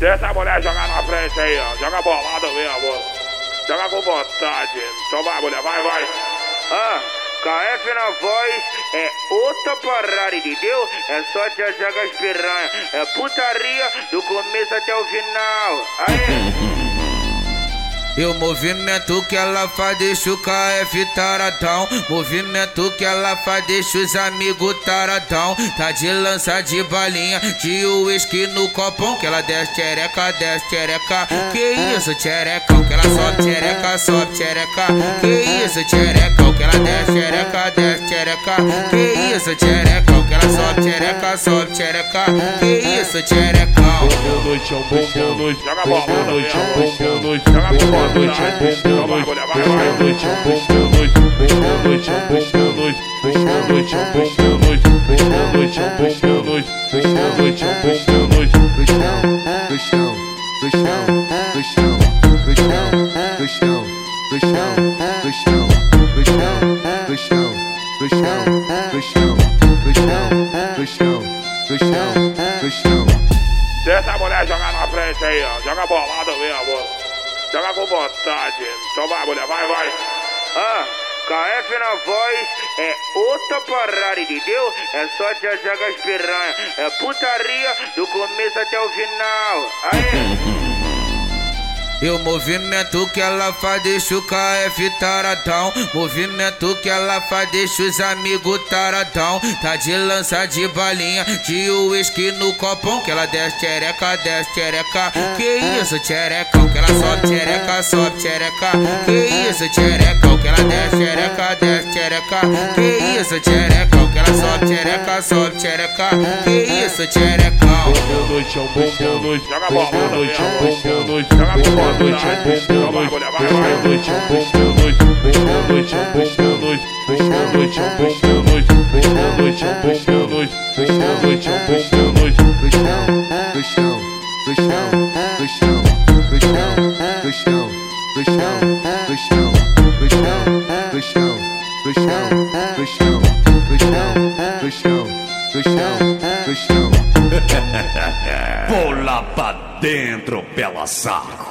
Deixa a mulher jogar na frente aí, ó. Joga bolado mesmo. Joga com vontade. Então vai, mulher, vai, vai. Ah, KF na voz é outra parada, entendeu? É só te jogar as piranha. É putaria do começo até o final. Aê! O movimento que ela faz deixa o KF taradão. Movimento que ela faz deixa os amigos taradão. Tá de lança de balinha, de uísque no copão. Que ela desce tchereca, desce tchereca Que isso tcherecão, que ela sobe tchereca, sobe tchereca Que isso tcherecão, que ela desce tchereca, desce tchereca Que isso tcherecão, ela sobe tchereca, sobe tchereca Que isso tcherecão Boa noite, é um bom, boa noite. Joga bola, boa noite, é um bom, boa noite. Joga com vontade. noite, é bom, boa noite. Boa noite, é bom, boa noite. Boa noite, é bom, boa noite. Boa noite, é bom, boa noite. Boa noite, é bom, boa noite. Boa noite, é bom, boa noite. Do chão, do chão, do chão, do chão, do chão, do chão, do chão, do chão, chão, do chão, do chão. Deixa a mulher jogar na frente aí, ó. Joga bolado mesmo. Joga com vontade. Então vai, mulher, vai, vai. Ah, KF na voz é outra parada, entendeu? É só te jogar as piranha. É putaria do começo até o final. Aê! E o movimento que ela faz deixa o KF taradão. Movimento que ela faz deixa os amigos taradão. Tá de lança de balinha, de uísque no copão. Que ela desce tchereca, desce tchereca Que isso tcherecão, que ela sobe tchereca, sobe tchereca Que isso tcherecão, que ela desce tchereca, desce tchereca Que isso tcherecão, que ela sobe tchereca, sobe tchereca Que isso tcherecão Boa noite, é um bom, boa noite. Joga bola, Boa noite, é um bom, boa noite. Joga com Boa noite, é bom, boa noite. Boa noite, é bom, boa noite. Boa noite, é bom, boa noite. Boa noite, é bom, boa noite. Boa noite, é bom, boa noite. Boa noite, é bom, boa noite. Do chão, do chão, do chão, do chão, do chão, do chão, do chão, do chão. Pula pra dentro, pela saco.